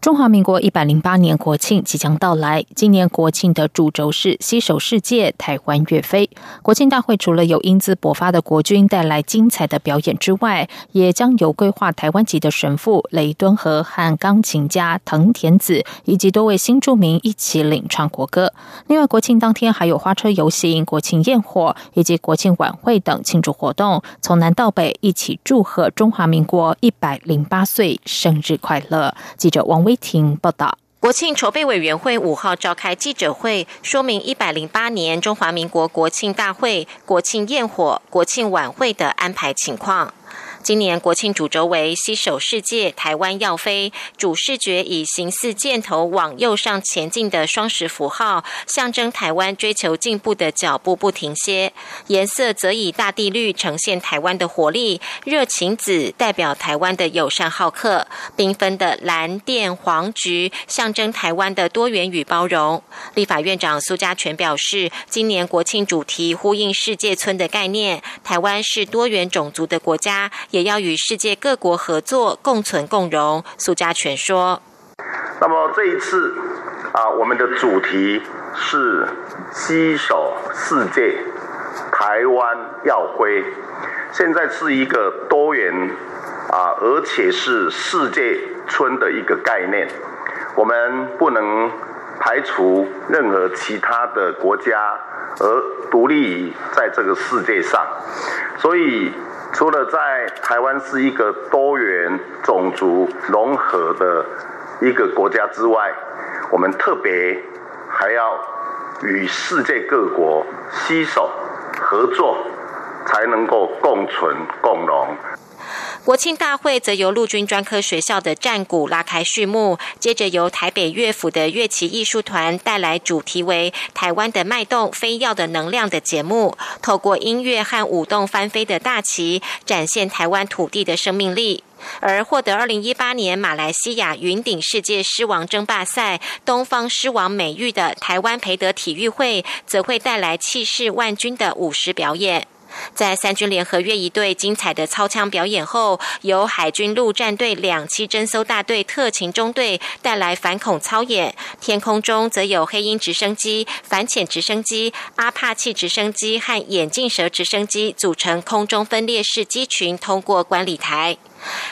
中华民国一百零八年国庆即将到来，今年国庆的主轴是携手世界，台湾岳飞。国庆大会除了有英姿勃发的国军带来精彩的表演之外，也将有规划台湾籍的神父雷敦和和钢琴家藤田子以及多位新住民一起领唱国歌。另外，国庆当天还有花车游行、国庆焰火以及国庆晚会等庆祝活动，从南到北一起祝贺中华民国一百零八岁生日快乐。记者王。微婷报道，国庆筹备委员会五号召开记者会，说明一百零八年中华民国国庆大会、国庆焰火、国庆晚会的安排情况。今年国庆主轴为“携手世界，台湾要飞”，主视觉以形似箭头往右上前进的双十符号，象征台湾追求进步的脚步不停歇；颜色则以大地绿呈现台湾的活力，热情紫代表台湾的友善好客，缤纷的蓝、靛、黄、橘象征台湾的多元与包容。立法院长苏家全表示，今年国庆主题呼应世界村的概念，台湾是多元种族的国家。也要与世界各国合作，共存共荣。苏家全说：“那么这一次啊，我们的主题是携手世界，台湾要辉。现在是一个多元啊，而且是世界村的一个概念。我们不能排除任何其他的国家而独立于在这个世界上，所以。”除了在台湾是一个多元种族融合的一个国家之外，我们特别还要与世界各国携手合作，才能够共存共荣。国庆大会则由陆军专科学校的战鼓拉开序幕，接着由台北乐府的乐器艺术团带来主题为“台湾的脉动，飞耀的能量”的节目，透过音乐和舞动翻飞的大旗，展现台湾土地的生命力。而获得二零一八年马来西亚云顶世界狮王争霸赛东方狮王美誉的台湾培德体育会，则会带来气势万钧的舞狮表演。在三军联合越一队精彩的操枪表演后，由海军陆战队两栖侦搜大队特勤中队带来反恐操演。天空中则有黑鹰直升机、反潜直升机、阿帕契直升机和眼镜蛇直升机组成空中分裂式机群通过观礼台。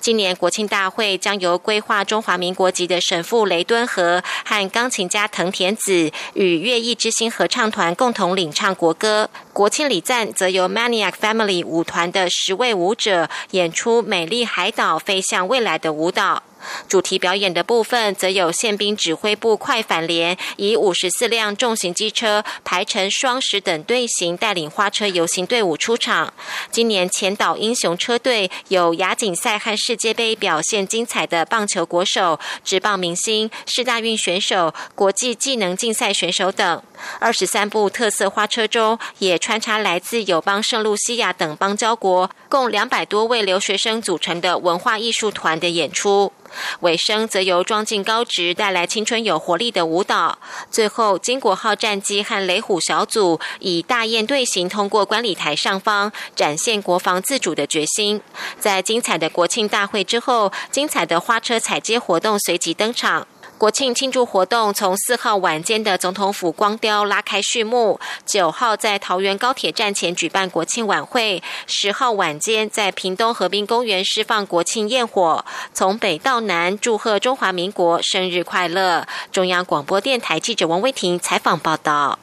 今年国庆大会将由规划中华民国籍的神父雷敦和和钢琴家藤田子与乐艺之星合唱团共同领唱国歌。国庆礼赞则由 Maniac Family 舞团的十位舞者演出《美丽海岛飞向未来》的舞蹈。主题表演的部分，则有宪兵指挥部快反连，以五十四辆重型机车排成双十等队形，带领花车游行队伍出场。今年前岛英雄车队有亚锦赛和世界杯表现精彩的棒球国手、职棒明星、世大运选手、国际技能竞赛选手等。二十三部特色花车中，也穿插来自友邦圣露西亚等邦交国共两百多位留学生组成的文化艺术团的演出。尾声则由庄敬高职带来青春有活力的舞蹈。最后，金国号战机和雷虎小组以大雁队形通过观礼台上方，展现国防自主的决心。在精彩的国庆大会之后，精彩的花车彩街活动随即登场。国庆庆祝活动从四号晚间的总统府光雕拉开序幕，九号在桃园高铁站前举办国庆晚会，十号晚间在屏东河滨公园释放国庆焰火，从北到南祝贺中华民国生日快乐。中央广播电台记者王威婷采访报道。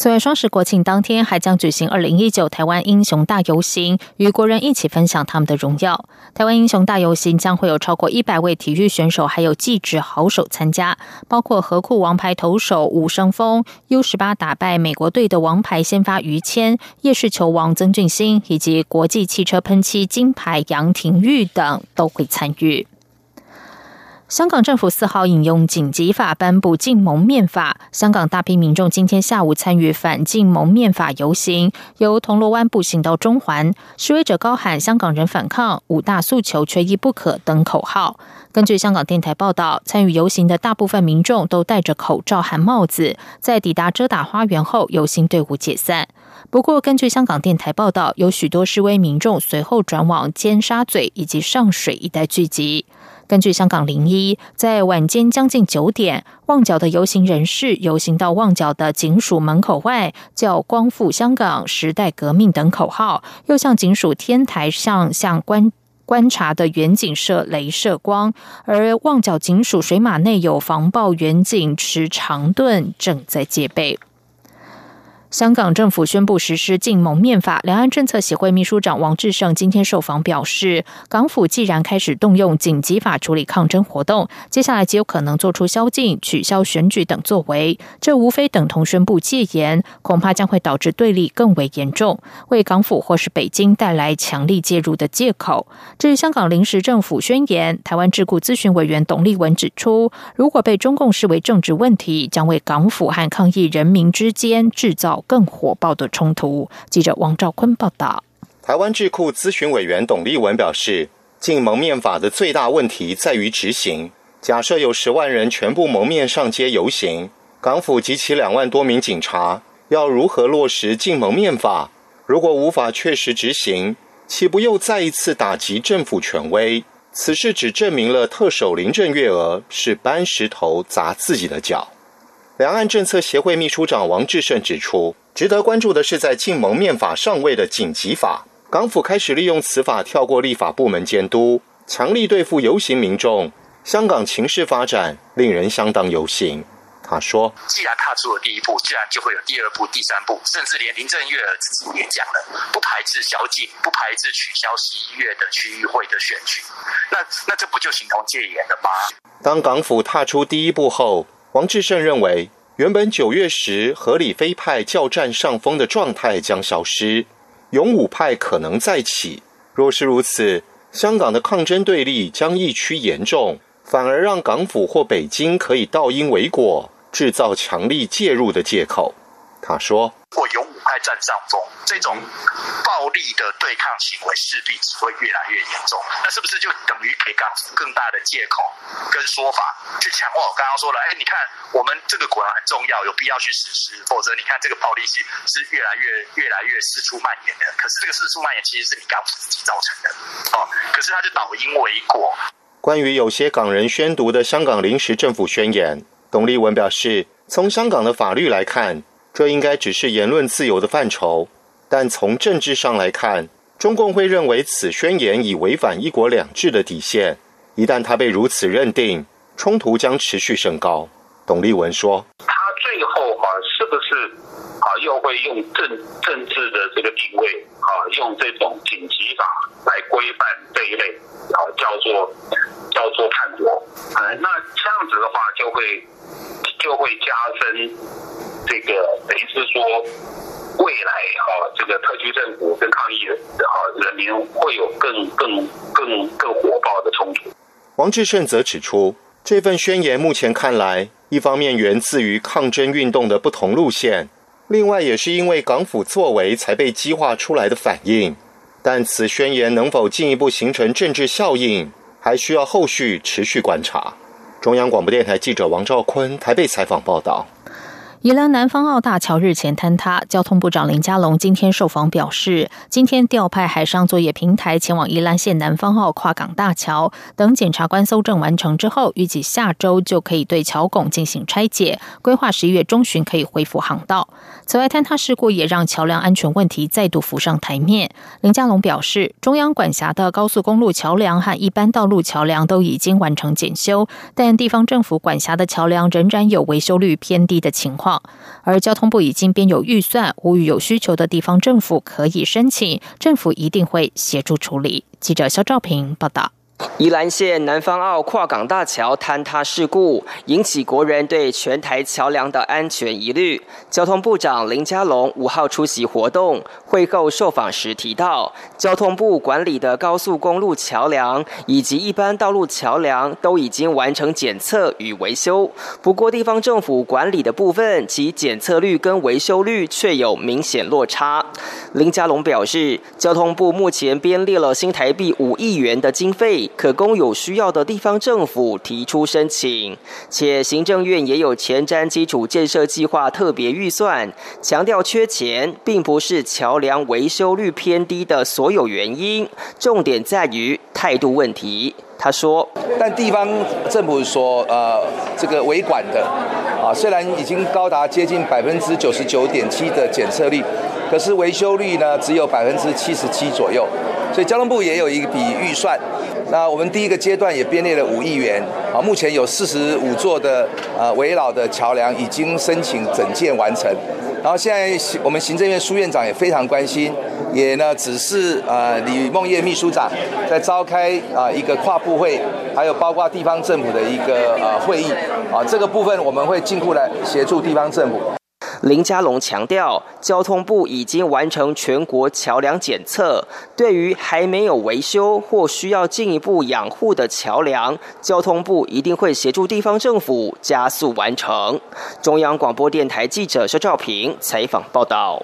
此外，双十国庆当天还将举行二零一九台湾英雄大游行，与国人一起分享他们的荣耀。台湾英雄大游行将会有超过一百位体育选手，还有技职好手参加，包括河库王牌投手吴生峰、U 十八打败美国队的王牌先发于谦、夜市球王曾俊欣，以及国际汽车喷漆金牌杨廷玉等都会参与。香港政府四号引用紧急法颁布禁蒙面法，香港大批民众今天下午参与反禁蒙面法游行，由铜锣湾步行到中环，示威者高喊“香港人反抗，五大诉求缺一不可”等口号。根据香港电台报道，参与游行的大部分民众都戴着口罩和帽子，在抵达遮打花园后，游行队伍解散。不过，根据香港电台报道，有许多示威民众随后转往尖沙咀以及上水一带聚集。根据香港零一，在晚间将近九点，旺角的游行人士游行到旺角的警署门口外，叫“光复香港”“时代革命”等口号，又向警署天台上向观观察的远景射镭射光。而旺角警署水马内有防暴远景持长盾，正在戒备。香港政府宣布实施禁蒙面法，两岸政策协会秘书长王志胜今天受访表示，港府既然开始动用紧急法处理抗争活动，接下来极有可能做出宵禁、取消选举等作为，这无非等同宣布戒严，恐怕将会导致对立更为严重，为港府或是北京带来强力介入的借口。至于香港临时政府宣言，台湾智库咨询委员董立文指出，如果被中共视为政治问题，将为港府和抗议人民之间制造。更火爆的冲突。记者王兆坤报道。台湾智库咨询委员董立文表示，禁蒙面法的最大问题在于执行。假设有十万人全部蒙面上街游行，港府及其两万多名警察要如何落实禁蒙面法？如果无法确实执行，岂不又再一次打击政府权威？此事只证明了特首林郑月娥是搬石头砸自己的脚。两岸政策协会秘书长王志胜指出，值得关注的是，在禁蒙面法上位的紧急法，港府开始利用此法跳过立法部门监督，强力对付游行民众。香港情势发展令人相当忧心。他说：“既然踏出了第一步，自然就会有第二步、第三步，甚至连林郑月娥自己也讲了，不排斥宵禁，不排斥取消十一月的区域会的选举。那那这不就形同戒严了吗？”当港府踏出第一步后。王志胜认为，原本九月时合理非派较占上风的状态将消失，勇武派可能再起。若是如此，香港的抗争对立将一趋严重，反而让港府或北京可以倒因为果，制造强力介入的借口。他说。占上风，这种暴力的对抗行为势必只会越来越严重。那是不是就等于给港府更大的借口跟说法，去强化我刚刚说了？哎，你看我们这个果然很重要，有必要去实施，否则你看这个暴力是是越来越越来越四处蔓延的。可是这个四处蔓延其实是你港府自己造成的，哦，可是他就倒因为果。关于有些港人宣读的香港临时政府宣言，董立文表示，从香港的法律来看。这应该只是言论自由的范畴，但从政治上来看，中共会认为此宣言已违反“一国两制”的底线。一旦他被如此认定，冲突将持续升高。董立文说：“他最后啊，是不是啊，又会用政政治的这个定位啊，用这种紧急法来规范这一类啊，叫做叫做叛国？啊，那这样子的话，就会就会加深。”这个等于是说，未来哈，这个特区政府跟抗议的哈人民会有更更更更火爆的冲突。王志胜则指出，这份宣言目前看来，一方面源自于抗争运动的不同路线，另外也是因为港府作为才被激化出来的反应。但此宣言能否进一步形成政治效应，还需要后续持续观察。中央广播电台记者王兆坤台北采访报道。宜兰南方澳大桥日前坍塌，交通部长林佳龙今天受访表示，今天调派海上作业平台前往宜兰县南方澳跨港大桥，等检察官搜证完成之后，预计下周就可以对桥拱进行拆解，规划十一月中旬可以恢复航道。此外，坍塌事故也让桥梁安全问题再度浮上台面。林佳龙表示，中央管辖的高速公路桥梁和一般道路桥梁都已经完成检修，但地方政府管辖的桥梁仍然有维修率偏低的情况。而交通部已经编有预算，呼吁有需求的地方政府可以申请，政府一定会协助处理。记者肖兆平报道。宜兰县南方澳跨港大桥坍塌事故引起国人对全台桥梁的安全疑虑。交通部长林佳龙五号出席活动会后受访时提到，交通部管理的高速公路桥梁以及一般道路桥梁都已经完成检测与维修。不过，地方政府管理的部分，其检测率跟维修率却有明显落差。林佳龙表示，交通部目前编列了新台币五亿元的经费。可供有需要的地方政府提出申请，且行政院也有前瞻基础建设计划特别预算，强调缺钱并不是桥梁维修率偏低的所有原因，重点在于态度问题。他说：“但地方政府所呃这个维管的啊，虽然已经高达接近百分之九十九点七的检测率，可是维修率呢只有百分之七十七左右，所以交通部也有一笔预算。”那我们第一个阶段也编列了五亿元，啊，目前有四十五座的呃围绕的桥梁已经申请整建完成，然后现在我们行政院苏院长也非常关心，也呢只是呃李梦叶秘书长在召开啊一个跨部会，还有包括地方政府的一个呃会议，啊这个部分我们会进一步来协助地方政府。林佳龙强调，交通部已经完成全国桥梁检测，对于还没有维修或需要进一步养护的桥梁，交通部一定会协助地方政府加速完成。中央广播电台记者肖兆平采访报道。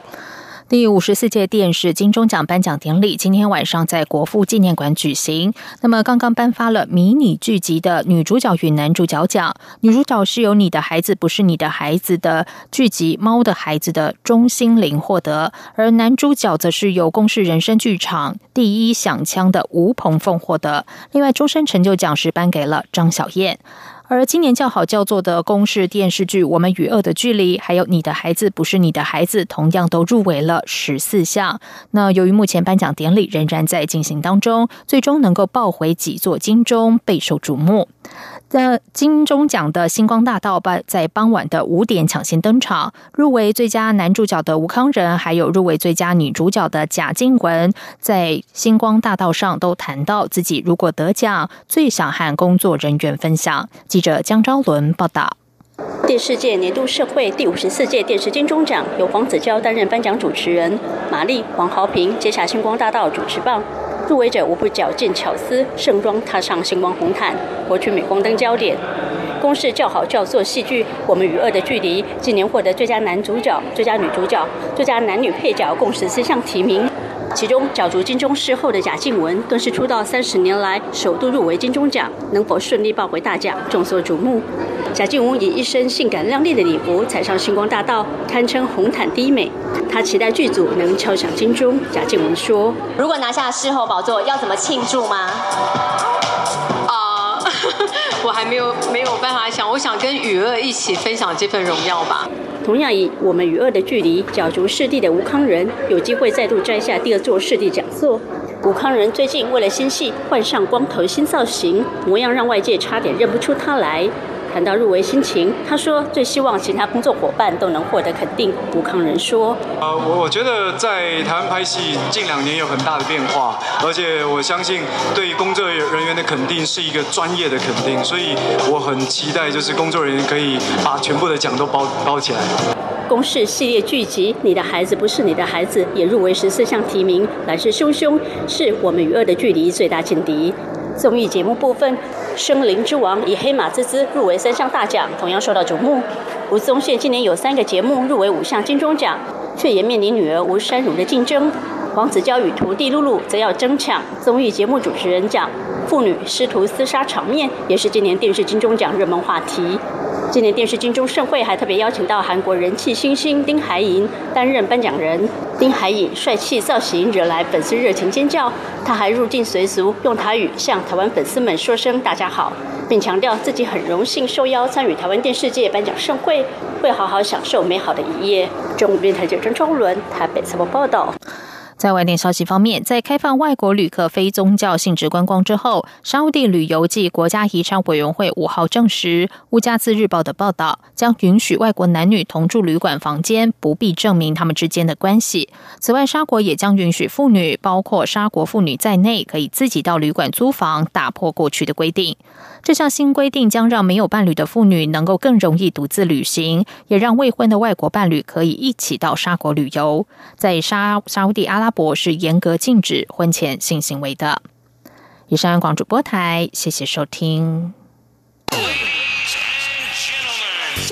第五十四届电视金钟奖颁奖典礼今天晚上在国父纪念馆举行。那么，刚刚颁发了迷你剧集的女主角与男主角奖。女主角是由《你的孩子不是你的孩子》的剧集《猫的孩子》的钟心凌获得，而男主角则是由公视人生剧场第一响枪的吴鹏凤获得。另外，终身成就奖是颁给了张小燕。而今年较好叫座的公式电视剧《我们与恶的距离》，还有《你的孩子不是你的孩子》，同样都入围了十四项。那由于目前颁奖典礼仍然在进行当中，最终能够抱回几座金钟备受瞩目。在金钟奖的星光大道傍在傍晚的五点抢先登场，入围最佳男主角的吴康仁，还有入围最佳女主角的贾静雯，在星光大道上都谈到自己如果得奖，最想和工作人员分享。记者江昭伦报道。电视界年度社会第五十四届电视金钟奖由黄子佼担任颁奖主持人，玛丽、黄豪平接下星光大道主持棒。入围者无不矫健巧思，盛装踏上星光红毯，博取镁光灯焦点。公式叫好叫座戏剧《我们与恶的距离》，今年获得最佳男主角、最佳女主角、最佳男女配角共十四项提名。其中角逐金钟视后的贾静雯，更是出道三十年来首度入围金钟奖，能否顺利抱回大奖，众所瞩目。贾静雯以一身性感靓丽的礼服踩上星光大道，堪称红毯第一美。她期待剧组能敲响金钟。贾静雯说：“如果拿下视后宝座，要怎么庆祝吗？”啊 我还没有没有办法想，我想跟雨儿一起分享这份荣耀吧。同样以我们与恶的距离角逐视帝的吴康仁，有机会再度摘下第二座视帝讲座。吴康仁最近为了新戏换上光头新造型，模样让外界差点认不出他来。谈到入围心情，他说最希望其他工作伙伴都能获得肯定。吴康仁说：“呃，我我觉得在台湾拍戏近两年有很大的变化，而且我相信对工作人员的肯定是一个专业的肯定，所以我很期待就是工作人员可以把全部的奖都包包起来。”公视系列剧集《你的孩子不是你的孩子》也入围十四项提名，来势汹汹，是我们与恶的距离最大劲敌。综艺节目部分，《生灵之王》以黑马之姿入围三项大奖，同样受到瞩目。吴宗宪今年有三个节目入围五项金钟奖，却也面临女儿吴珊如的竞争。黄子佼与徒弟露露则要争抢综艺节目主持人奖，父女师徒厮杀场面也是今年电视金钟奖热门话题。今年电视金钟盛会还特别邀请到韩国人气新星丁海寅担任颁奖人。丁海寅帅气造型惹来粉丝热情尖叫，他还入境随俗，用台语向台湾粉丝们说声“大家好”，并强调自己很荣幸受邀参与台湾电视界颁奖盛会，会好好享受美好的一夜。中午电台记者张超伦台北采访报道。在外电消息方面，在开放外国旅客非宗教性质观光之后，沙地旅游暨国家遗产委员会五号证实，乌加兹日报的报道将允许外国男女同住旅馆房间，不必证明他们之间的关系。此外，沙国也将允许妇女，包括沙国妇女在内，可以自己到旅馆租房，打破过去的规定。这项新规定将让没有伴侣的妇女能够更容易独自旅行，也让未婚的外国伴侣可以一起到沙国旅游。在沙沙地阿拉拉伯是严格禁止婚前性行为的。以上广主播台，谢谢收听。